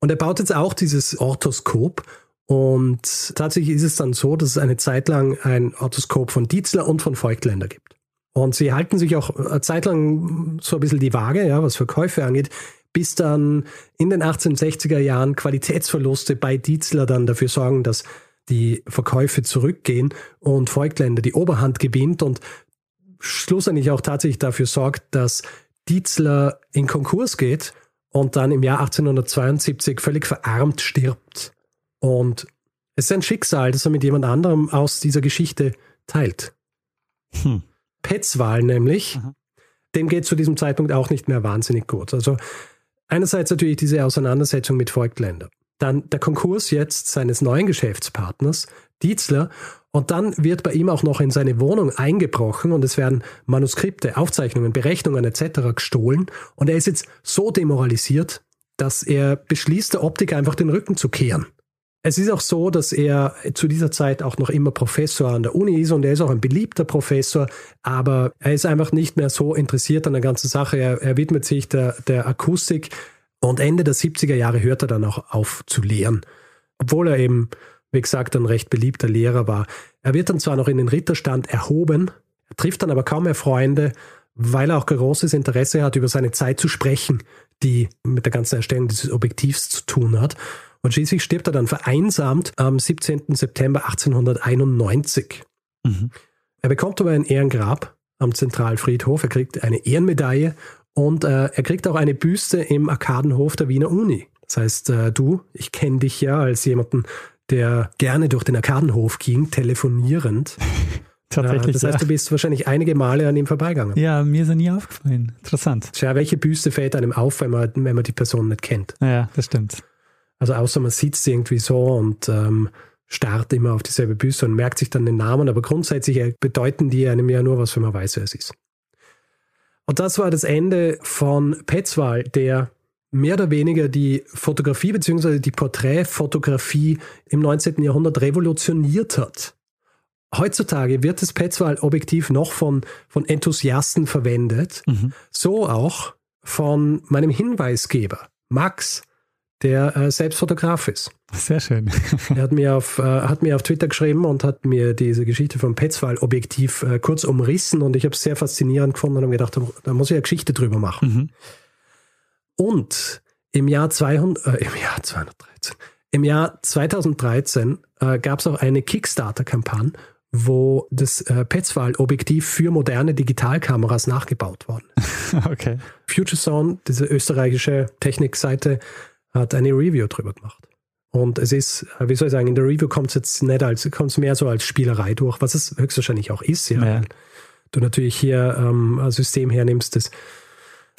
Und er baut jetzt auch dieses Orthoskop. Und tatsächlich ist es dann so, dass es eine Zeit lang ein Orthoskop von Dietzler und von Voigtländer gibt. Und sie halten sich auch eine Zeit lang so ein bisschen die Waage, ja, was Verkäufe angeht, bis dann in den 1860er Jahren Qualitätsverluste bei Dietzler dann dafür sorgen, dass die Verkäufe zurückgehen und Falkländer die Oberhand gewinnt und schlussendlich auch tatsächlich dafür sorgt, dass Dietzler in Konkurs geht und dann im Jahr 1872 völlig verarmt stirbt. Und es ist ein Schicksal, das er mit jemand anderem aus dieser Geschichte teilt. Hm. Petzval nämlich, Aha. dem geht zu diesem Zeitpunkt auch nicht mehr wahnsinnig gut. Also einerseits natürlich diese Auseinandersetzung mit Volkländer. Dann der Konkurs jetzt seines neuen Geschäftspartners, Dietzler, und dann wird bei ihm auch noch in seine Wohnung eingebrochen und es werden Manuskripte, Aufzeichnungen, Berechnungen etc. gestohlen. Und er ist jetzt so demoralisiert, dass er beschließt, der Optik einfach den Rücken zu kehren. Es ist auch so, dass er zu dieser Zeit auch noch immer Professor an der Uni ist und er ist auch ein beliebter Professor, aber er ist einfach nicht mehr so interessiert an der ganzen Sache. Er, er widmet sich der, der Akustik und Ende der 70er Jahre hört er dann auch auf zu lehren. Obwohl er eben wie gesagt, ein recht beliebter Lehrer war. Er wird dann zwar noch in den Ritterstand erhoben, trifft dann aber kaum mehr Freunde, weil er auch großes Interesse hat, über seine Zeit zu sprechen, die mit der ganzen Erstellung dieses Objektivs zu tun hat. Und schließlich stirbt er dann vereinsamt am 17. September 1891. Mhm. Er bekommt aber ein Ehrengrab am Zentralfriedhof, er kriegt eine Ehrenmedaille und äh, er kriegt auch eine Büste im Arkadenhof der Wiener Uni. Das heißt, äh, du, ich kenne dich ja als jemanden, der gerne durch den Arkadenhof ging, telefonierend. Tatsächlich. das heißt, du bist wahrscheinlich einige Male an ihm vorbeigegangen. Ja, mir ist er nie aufgefallen. Interessant. Tja, welche Büste fällt einem auf, wenn man, wenn man die Person nicht kennt? Ja, das stimmt. Also außer man sitzt irgendwie so und ähm, starrt immer auf dieselbe Büste und merkt sich dann den Namen, aber grundsätzlich äh, bedeuten die einem ja nur was, wenn man weiß, wer es ist. Und das war das Ende von Petzval, der mehr oder weniger die Fotografie bzw. die Porträtfotografie im 19. Jahrhundert revolutioniert hat. Heutzutage wird das Petzval-Objektiv noch von, von Enthusiasten verwendet, mhm. so auch von meinem Hinweisgeber, Max, der äh, selbst Fotograf ist. Sehr schön. er hat mir, auf, äh, hat mir auf Twitter geschrieben und hat mir diese Geschichte vom Petzval-Objektiv äh, kurz umrissen und ich habe es sehr faszinierend gefunden und habe gedacht, da muss ich eine Geschichte drüber machen. Mhm. Und im Jahr 200, äh, im Jahr 213, im Jahr 2013 äh, gab es auch eine Kickstarter-Kampagne, wo das äh, Petzval-Objektiv für moderne Digitalkameras nachgebaut worden ist. okay. FutureSound, diese österreichische Technikseite, hat eine Review drüber gemacht. Und es ist, äh, wie soll ich sagen, in der Review kommt es jetzt nicht als, kommt es mehr so als Spielerei durch, was es höchstwahrscheinlich auch ist, ja. ja. Du natürlich hier ähm, ein System hernimmst, das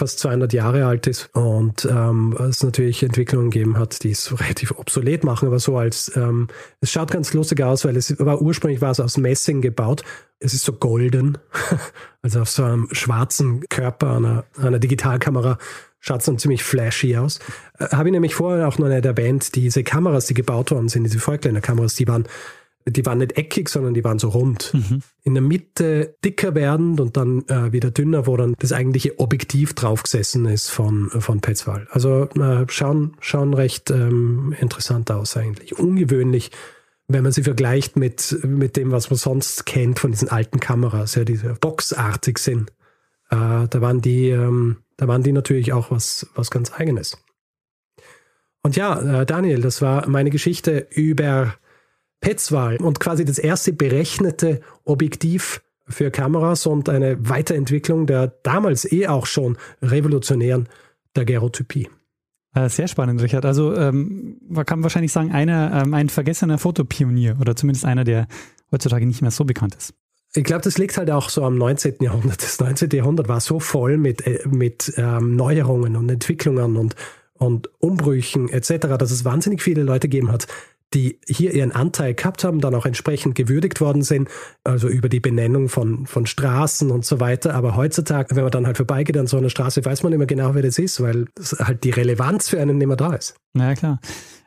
fast 200 Jahre alt ist und ähm, es natürlich Entwicklungen gegeben hat, die es relativ obsolet machen, aber so als, ähm, es schaut ganz lustig aus, weil es war ursprünglich war es aus Messing gebaut. Es ist so golden, also auf so einem schwarzen Körper einer, einer Digitalkamera schaut es dann ziemlich flashy aus. Äh, Habe ich nämlich vorher auch noch nicht erwähnt, diese Kameras, die gebaut worden sind, diese Falkländer-Kameras, die waren die waren nicht eckig, sondern die waren so rund. Mhm. In der Mitte dicker werdend und dann äh, wieder dünner, wo dann das eigentliche Objektiv draufgesessen ist von, von Petzval. Also äh, schauen, schauen recht ähm, interessant aus eigentlich. Ungewöhnlich, wenn man sie vergleicht mit, mit dem, was man sonst kennt von diesen alten Kameras, ja, die boxartig sind. Äh, da waren die, ähm, da waren die natürlich auch was, was ganz eigenes. Und ja, äh, Daniel, das war meine Geschichte über Petzval und quasi das erste berechnete Objektiv für Kameras und eine Weiterentwicklung der damals eh auch schon revolutionären Daguerreotypie. Äh, sehr spannend, Richard. Also ähm, man kann wahrscheinlich sagen, einer, ähm, ein vergessener Fotopionier oder zumindest einer, der heutzutage nicht mehr so bekannt ist. Ich glaube, das liegt halt auch so am 19. Jahrhundert. Das 19. Jahrhundert war so voll mit, äh, mit ähm, Neuerungen und Entwicklungen und, und Umbrüchen etc., dass es wahnsinnig viele Leute gegeben hat, die hier ihren Anteil gehabt haben, dann auch entsprechend gewürdigt worden sind, also über die Benennung von, von Straßen und so weiter. Aber heutzutage, wenn man dann halt vorbeigeht an so einer Straße, weiß man immer genau, wer das ist, weil halt die Relevanz für einen nicht mehr da ist. Na klar.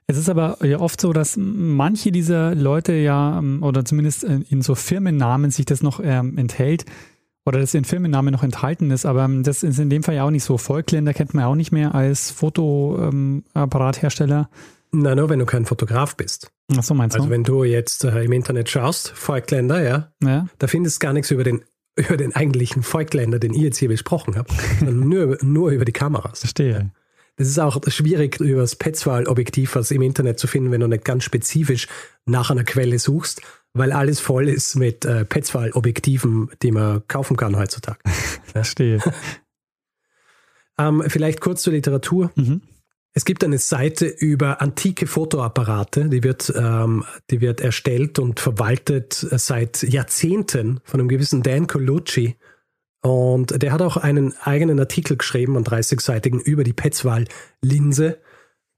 Es ist aber ja oft so, dass manche dieser Leute ja, oder zumindest in so Firmennamen sich das noch ähm, enthält, oder das in Firmennamen noch enthalten ist, aber das ist in dem Fall ja auch nicht so. Volkländer kennt man ja auch nicht mehr als Fotoapparathersteller. Ähm, na, nur wenn du kein Fotograf bist. Ach so meinst du? Also wenn du jetzt äh, im Internet schaust, Falkländer, ja, ja, da findest du gar nichts über den über den eigentlichen Falkländer, den ich jetzt hier besprochen habe, sondern nur, nur über die Kameras. Verstehe. Das ist auch schwierig, über das Petzval-Objektiv was im Internet zu finden, wenn du nicht ganz spezifisch nach einer Quelle suchst, weil alles voll ist mit äh, Petzval-Objektiven, die man kaufen kann heutzutage. Verstehe. ähm, vielleicht kurz zur Literatur. Mhm. Es gibt eine Seite über antike Fotoapparate, die wird, ähm, die wird erstellt und verwaltet seit Jahrzehnten von einem gewissen Dan Colucci. Und der hat auch einen eigenen Artikel geschrieben, einen 30-seitigen, über die Petzval-Linse.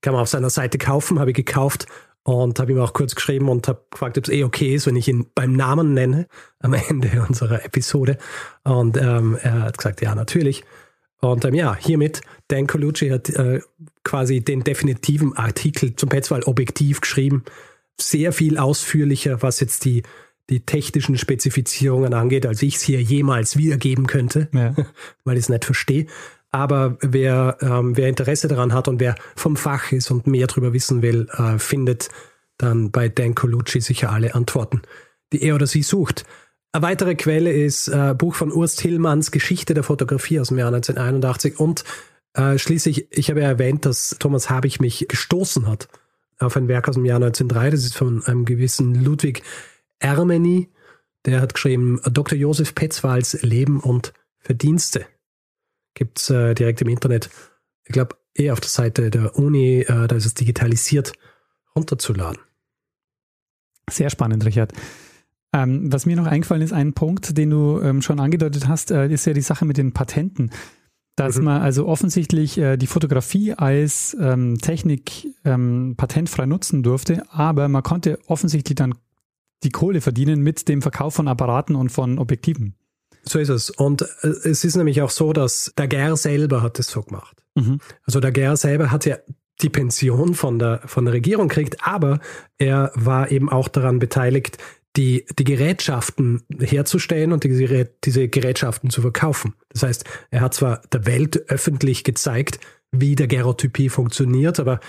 Kann man auf seiner Seite kaufen, habe ich gekauft und habe ihm auch kurz geschrieben und habe gefragt, ob es eh okay ist, wenn ich ihn beim Namen nenne am Ende unserer Episode. Und ähm, er hat gesagt, ja, natürlich. Und ähm, ja, hiermit, Dan Colucci hat äh, quasi den definitiven Artikel zum Petzval-Objektiv geschrieben. Sehr viel ausführlicher, was jetzt die die technischen Spezifizierungen angeht, als ich es hier jemals wiedergeben könnte, ja. weil ich es nicht verstehe. Aber wer, ähm, wer Interesse daran hat und wer vom Fach ist und mehr darüber wissen will, äh, findet dann bei Dan Colucci sicher alle Antworten, die er oder sie sucht. Eine weitere Quelle ist äh, Buch von Urs Tillmanns Geschichte der Fotografie aus dem Jahr 1981 und äh, schließlich, ich habe ja erwähnt, dass Thomas Habich mich gestoßen hat auf ein Werk aus dem Jahr 1903. Das ist von einem gewissen Ludwig Ermeni, der hat geschrieben, Dr. Josef Petzwals Leben und Verdienste. Gibt es äh, direkt im Internet. Ich glaube, eh auf der Seite der Uni, äh, da ist es digitalisiert, runterzuladen. Sehr spannend, Richard. Ähm, was mir noch eingefallen ist, ein Punkt, den du ähm, schon angedeutet hast, äh, ist ja die Sache mit den Patenten. Dass mhm. man also offensichtlich äh, die Fotografie als ähm, Technik ähm, patentfrei nutzen durfte, aber man konnte offensichtlich dann die Kohle verdienen mit dem Verkauf von Apparaten und von Objektiven. So ist es. Und äh, es ist nämlich auch so, dass der Ger selber hat es so gemacht. Mhm. Also der Ger selber hat ja die Pension von der, von der Regierung kriegt, aber er war eben auch daran beteiligt, die, die Gerätschaften herzustellen und die, diese Gerätschaften zu verkaufen. Das heißt, er hat zwar der Welt öffentlich gezeigt, wie der Gerotypie funktioniert, aber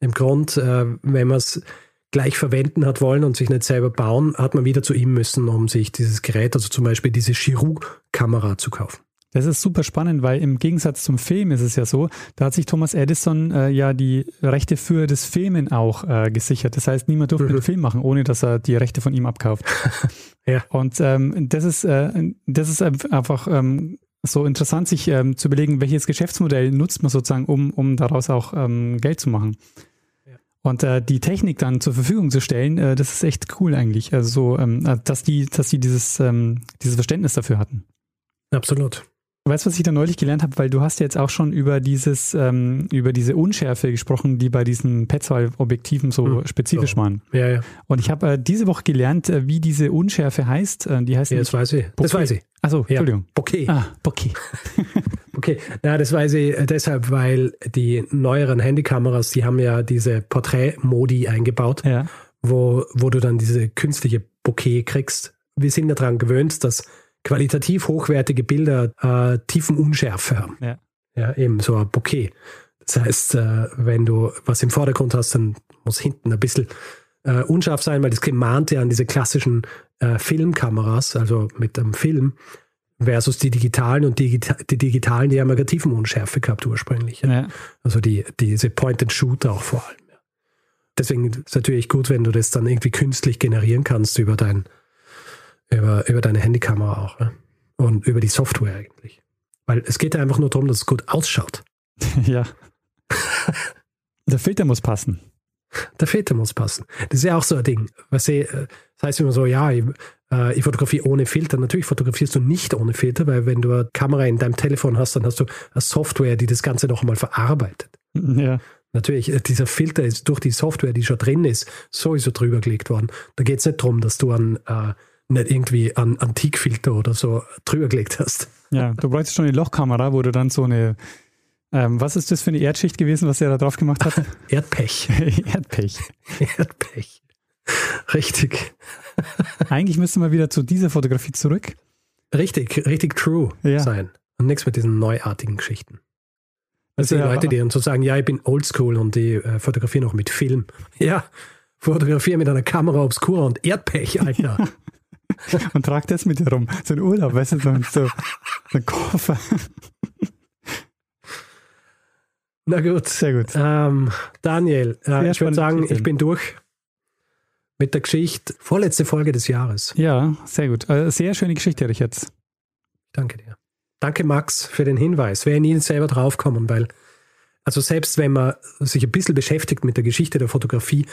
im Grund, äh, wenn man es gleich verwenden hat wollen und sich nicht selber bauen, hat man wieder zu ihm müssen, um sich dieses Gerät, also zum Beispiel diese Chirou-Kamera zu kaufen. Das ist super spannend, weil im Gegensatz zum Film ist es ja so, da hat sich Thomas Edison äh, ja die Rechte für das Filmen auch äh, gesichert. Das heißt, niemand durfte mhm. einen Film machen, ohne dass er die Rechte von ihm abkauft. ja. Und ähm, das ist, äh, das ist einfach ähm, so interessant, sich ähm, zu überlegen, welches Geschäftsmodell nutzt man sozusagen, um, um daraus auch ähm, Geld zu machen. Und äh, die Technik dann zur Verfügung zu stellen, äh, das ist echt cool eigentlich. Also so, ähm, äh, dass die, dass die dieses, ähm, dieses Verständnis dafür hatten. Absolut. Weißt du, was ich da neulich gelernt habe? Weil du hast jetzt auch schon über dieses, ähm, über diese Unschärfe gesprochen, die bei diesen Petzval-Objektiven so hm, spezifisch so. waren. Ja, ja. Und ich habe äh, diese Woche gelernt, äh, wie diese Unschärfe heißt. Äh, die heißt ja, das weiß ich. Bokeh. Das weiß ich. Achso, Entschuldigung. Ja, Bokeh. Ah, Bokeh. Okay, na, das weiß ich äh, deshalb, weil die neueren Handykameras, die haben ja diese Porträtmodi eingebaut, ja. wo, wo du dann diese künstliche Bokeh kriegst. Wir sind ja daran gewöhnt, dass qualitativ hochwertige Bilder äh, tiefen Unschärfe haben. Ja. ja, eben so ein Bokeh. Das heißt, äh, wenn du was im Vordergrund hast, dann muss hinten ein bisschen äh, unscharf sein, weil das gemahnt ja an diese klassischen äh, Filmkameras, also mit einem Film versus die digitalen und die, die digitalen, die haben eine Tiefenunschärfe gehabt ursprünglich. Ja. Also die, diese Point-and-Shoot auch vor allem. Ja. Deswegen ist es natürlich gut, wenn du das dann irgendwie künstlich generieren kannst über dein, über, über deine Handykamera auch. Ja. Und über die Software eigentlich. Weil es geht ja einfach nur darum, dass es gut ausschaut. ja. Der Filter muss passen. Der Filter muss passen. Das ist ja auch so ein Ding. Was ich, das heißt immer so, ja, ich, äh, ich fotografiere ohne Filter. Natürlich fotografierst du nicht ohne Filter, weil wenn du eine Kamera in deinem Telefon hast, dann hast du eine Software, die das Ganze noch einmal verarbeitet. Ja. Natürlich, äh, dieser Filter ist durch die Software, die schon drin ist, sowieso drüber gelegt worden. Da geht es nicht darum, dass du an, äh, nicht irgendwie an Antikfilter oder so drüber gelegt hast. Ja, du bräuchtest schon eine Lochkamera, wo du dann so eine ähm, was ist das für eine Erdschicht gewesen, was er da drauf gemacht hat? Erdpech. Erdpech. Erdpech. Richtig. Eigentlich müsste man wieder zu dieser Fotografie zurück. Richtig, richtig true ja. sein. Und nichts mit diesen neuartigen Geschichten. Also die ja, Leute, die dann so sagen, ja, ich bin oldschool und die äh, fotografieren noch mit Film. Ja, fotografiere mit einer Kamera obscura und Erdpech, Alter. und trag das mit dir rum. So ein Urlaub, weißt du, so, so ein Koffer. Na gut. Sehr gut. Ähm, Daniel, äh, ich würde sagen, Geschichte. ich bin durch mit der Geschichte. Vorletzte Folge des Jahres. Ja, sehr gut. Äh, Sehr schöne Geschichte, Richard. Danke dir. Danke, Max, für den Hinweis. Wäre nie selber draufkommen, weil, also selbst wenn man sich ein bisschen beschäftigt mit der Geschichte der Fotografie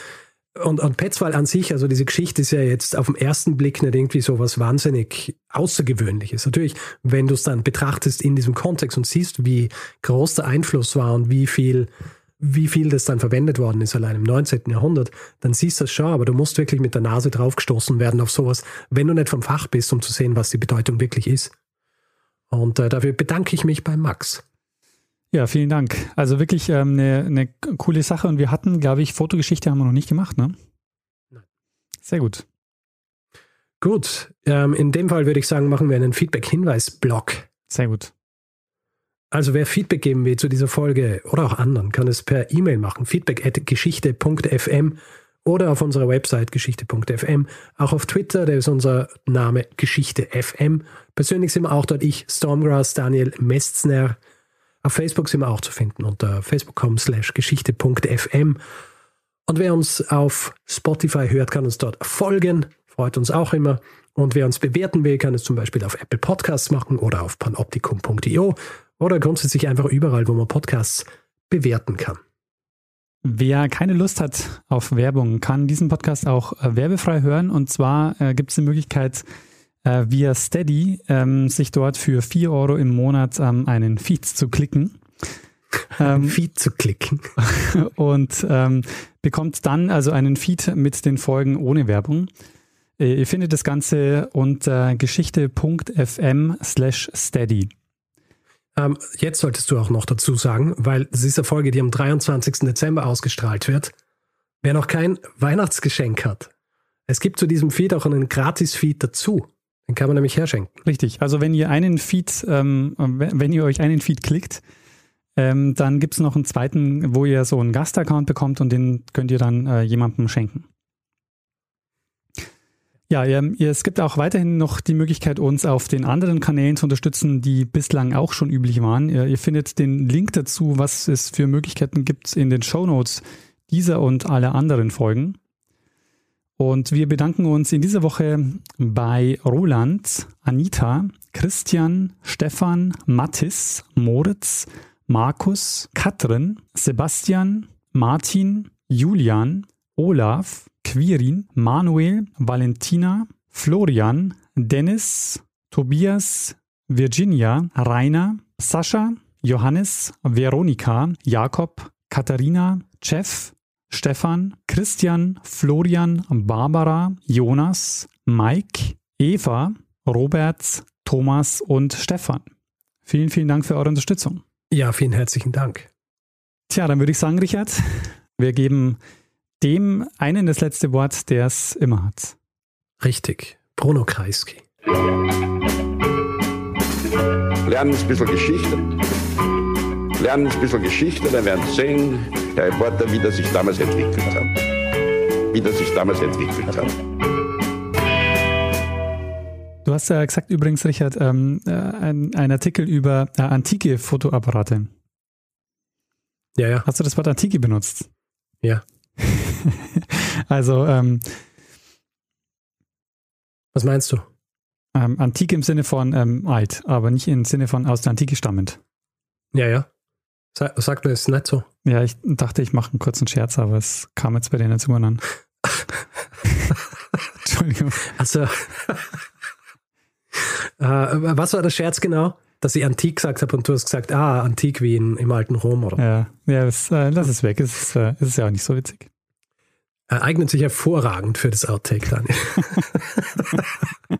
und, und Petzval an sich, also diese Geschichte ist ja jetzt auf den ersten Blick nicht irgendwie so was wahnsinnig Außergewöhnliches. Natürlich, wenn du es dann betrachtest in diesem Kontext und siehst, wie groß der Einfluss war und wie viel, wie viel das dann verwendet worden ist, allein im 19. Jahrhundert, dann siehst du das schon, aber du musst wirklich mit der Nase draufgestoßen werden auf sowas, wenn du nicht vom Fach bist, um zu sehen, was die Bedeutung wirklich ist. Und äh, dafür bedanke ich mich bei Max. Ja, vielen Dank. Also wirklich ähm, eine, eine coole Sache und wir hatten, glaube ich, Fotogeschichte haben wir noch nicht gemacht, ne? Nein. Sehr gut. Gut, ähm, in dem Fall würde ich sagen, machen wir einen Feedback-Hinweis-Blog. Sehr gut. Also wer Feedback geben will zu dieser Folge oder auch anderen, kann es per E-Mail machen. Feedback at geschichte.fm oder auf unserer Website geschichte.fm. Auch auf Twitter, der ist unser Name Geschichte.fm. Persönlich sind wir auch dort ich, Stormgrass, Daniel Mestzner. Auf Facebook sind wir auch zu finden unter facebook.com slash geschichte.fm. Und wer uns auf Spotify hört, kann uns dort folgen. Freut uns auch immer. Und wer uns bewerten will, kann es zum Beispiel auf Apple Podcasts machen oder auf panoptikum.io oder grundsätzlich einfach überall, wo man Podcasts bewerten kann. Wer keine Lust hat auf Werbung, kann diesen Podcast auch äh, werbefrei hören. Und zwar äh, gibt es die Möglichkeit, äh, via Steady ähm, sich dort für 4 Euro im Monat ähm, einen Feed zu klicken. Ähm, Feed zu klicken. und ähm, bekommt dann also einen Feed mit den Folgen ohne Werbung. Äh, ihr findet das Ganze unter geschichte.fm slash steady. Ähm, jetzt solltest du auch noch dazu sagen, weil es ist eine Folge, die am 23. Dezember ausgestrahlt wird. Wer noch kein Weihnachtsgeschenk hat, es gibt zu diesem Feed auch einen Gratis-Feed dazu. Den kann man nämlich herschenken. Richtig. Also wenn ihr einen Feed, ähm, wenn ihr euch einen Feed klickt, ähm, dann gibt es noch einen zweiten, wo ihr so einen Gastaccount bekommt und den könnt ihr dann äh, jemandem schenken. Ja, ihr, es gibt auch weiterhin noch die Möglichkeit, uns auf den anderen Kanälen zu unterstützen, die bislang auch schon üblich waren. Ihr, ihr findet den Link dazu, was es für Möglichkeiten gibt, in den Show Notes dieser und aller anderen Folgen. Und wir bedanken uns in dieser Woche bei Roland, Anita, Christian, Stefan, Mattis, Moritz, Markus, Katrin, Sebastian, Martin, Julian, Olaf, Quirin, Manuel, Valentina, Florian, Dennis, Tobias, Virginia, Rainer, Sascha, Johannes, Veronika, Jakob, Katharina, Jeff, Stefan, Christian, Florian, Barbara, Jonas, Mike, Eva, Robert, Thomas und Stefan. Vielen, vielen Dank für eure Unterstützung. Ja, vielen herzlichen Dank. Tja, dann würde ich sagen, Richard, wir geben dem einen das letzte Wort, der es immer hat. Richtig. Bruno Kreisky. Lernen ein bisschen Geschichte. Lernen ein bisschen Geschichte, dann werden Sie sehen, der Reporter, wie das sich damals entwickelt hat. Wie das sich damals entwickelt hat. Du hast ja gesagt übrigens, Richard, ähm, äh, ein, ein Artikel über äh, antike Fotoapparate. Ja, ja. Hast du das Wort antike benutzt? Ja. also ähm, Was meinst du? ähm, antik im Sinne von ähm, alt, aber nicht im Sinne von aus der Antike stammend. Ja, ja. Sag, sag mir es nicht so. Ja, ich dachte, ich mache einen kurzen Scherz, aber es kam jetzt bei dir nicht so an. Entschuldigung. Also, äh, was war der Scherz genau? Dass ich antik gesagt habe und du hast gesagt, ah, antik wie in, im alten Rom, oder? Ja, ja das, äh, lass es weg. Es ist, äh, es ist ja auch nicht so witzig. Er eignet sich hervorragend für das Outtake, Daniel.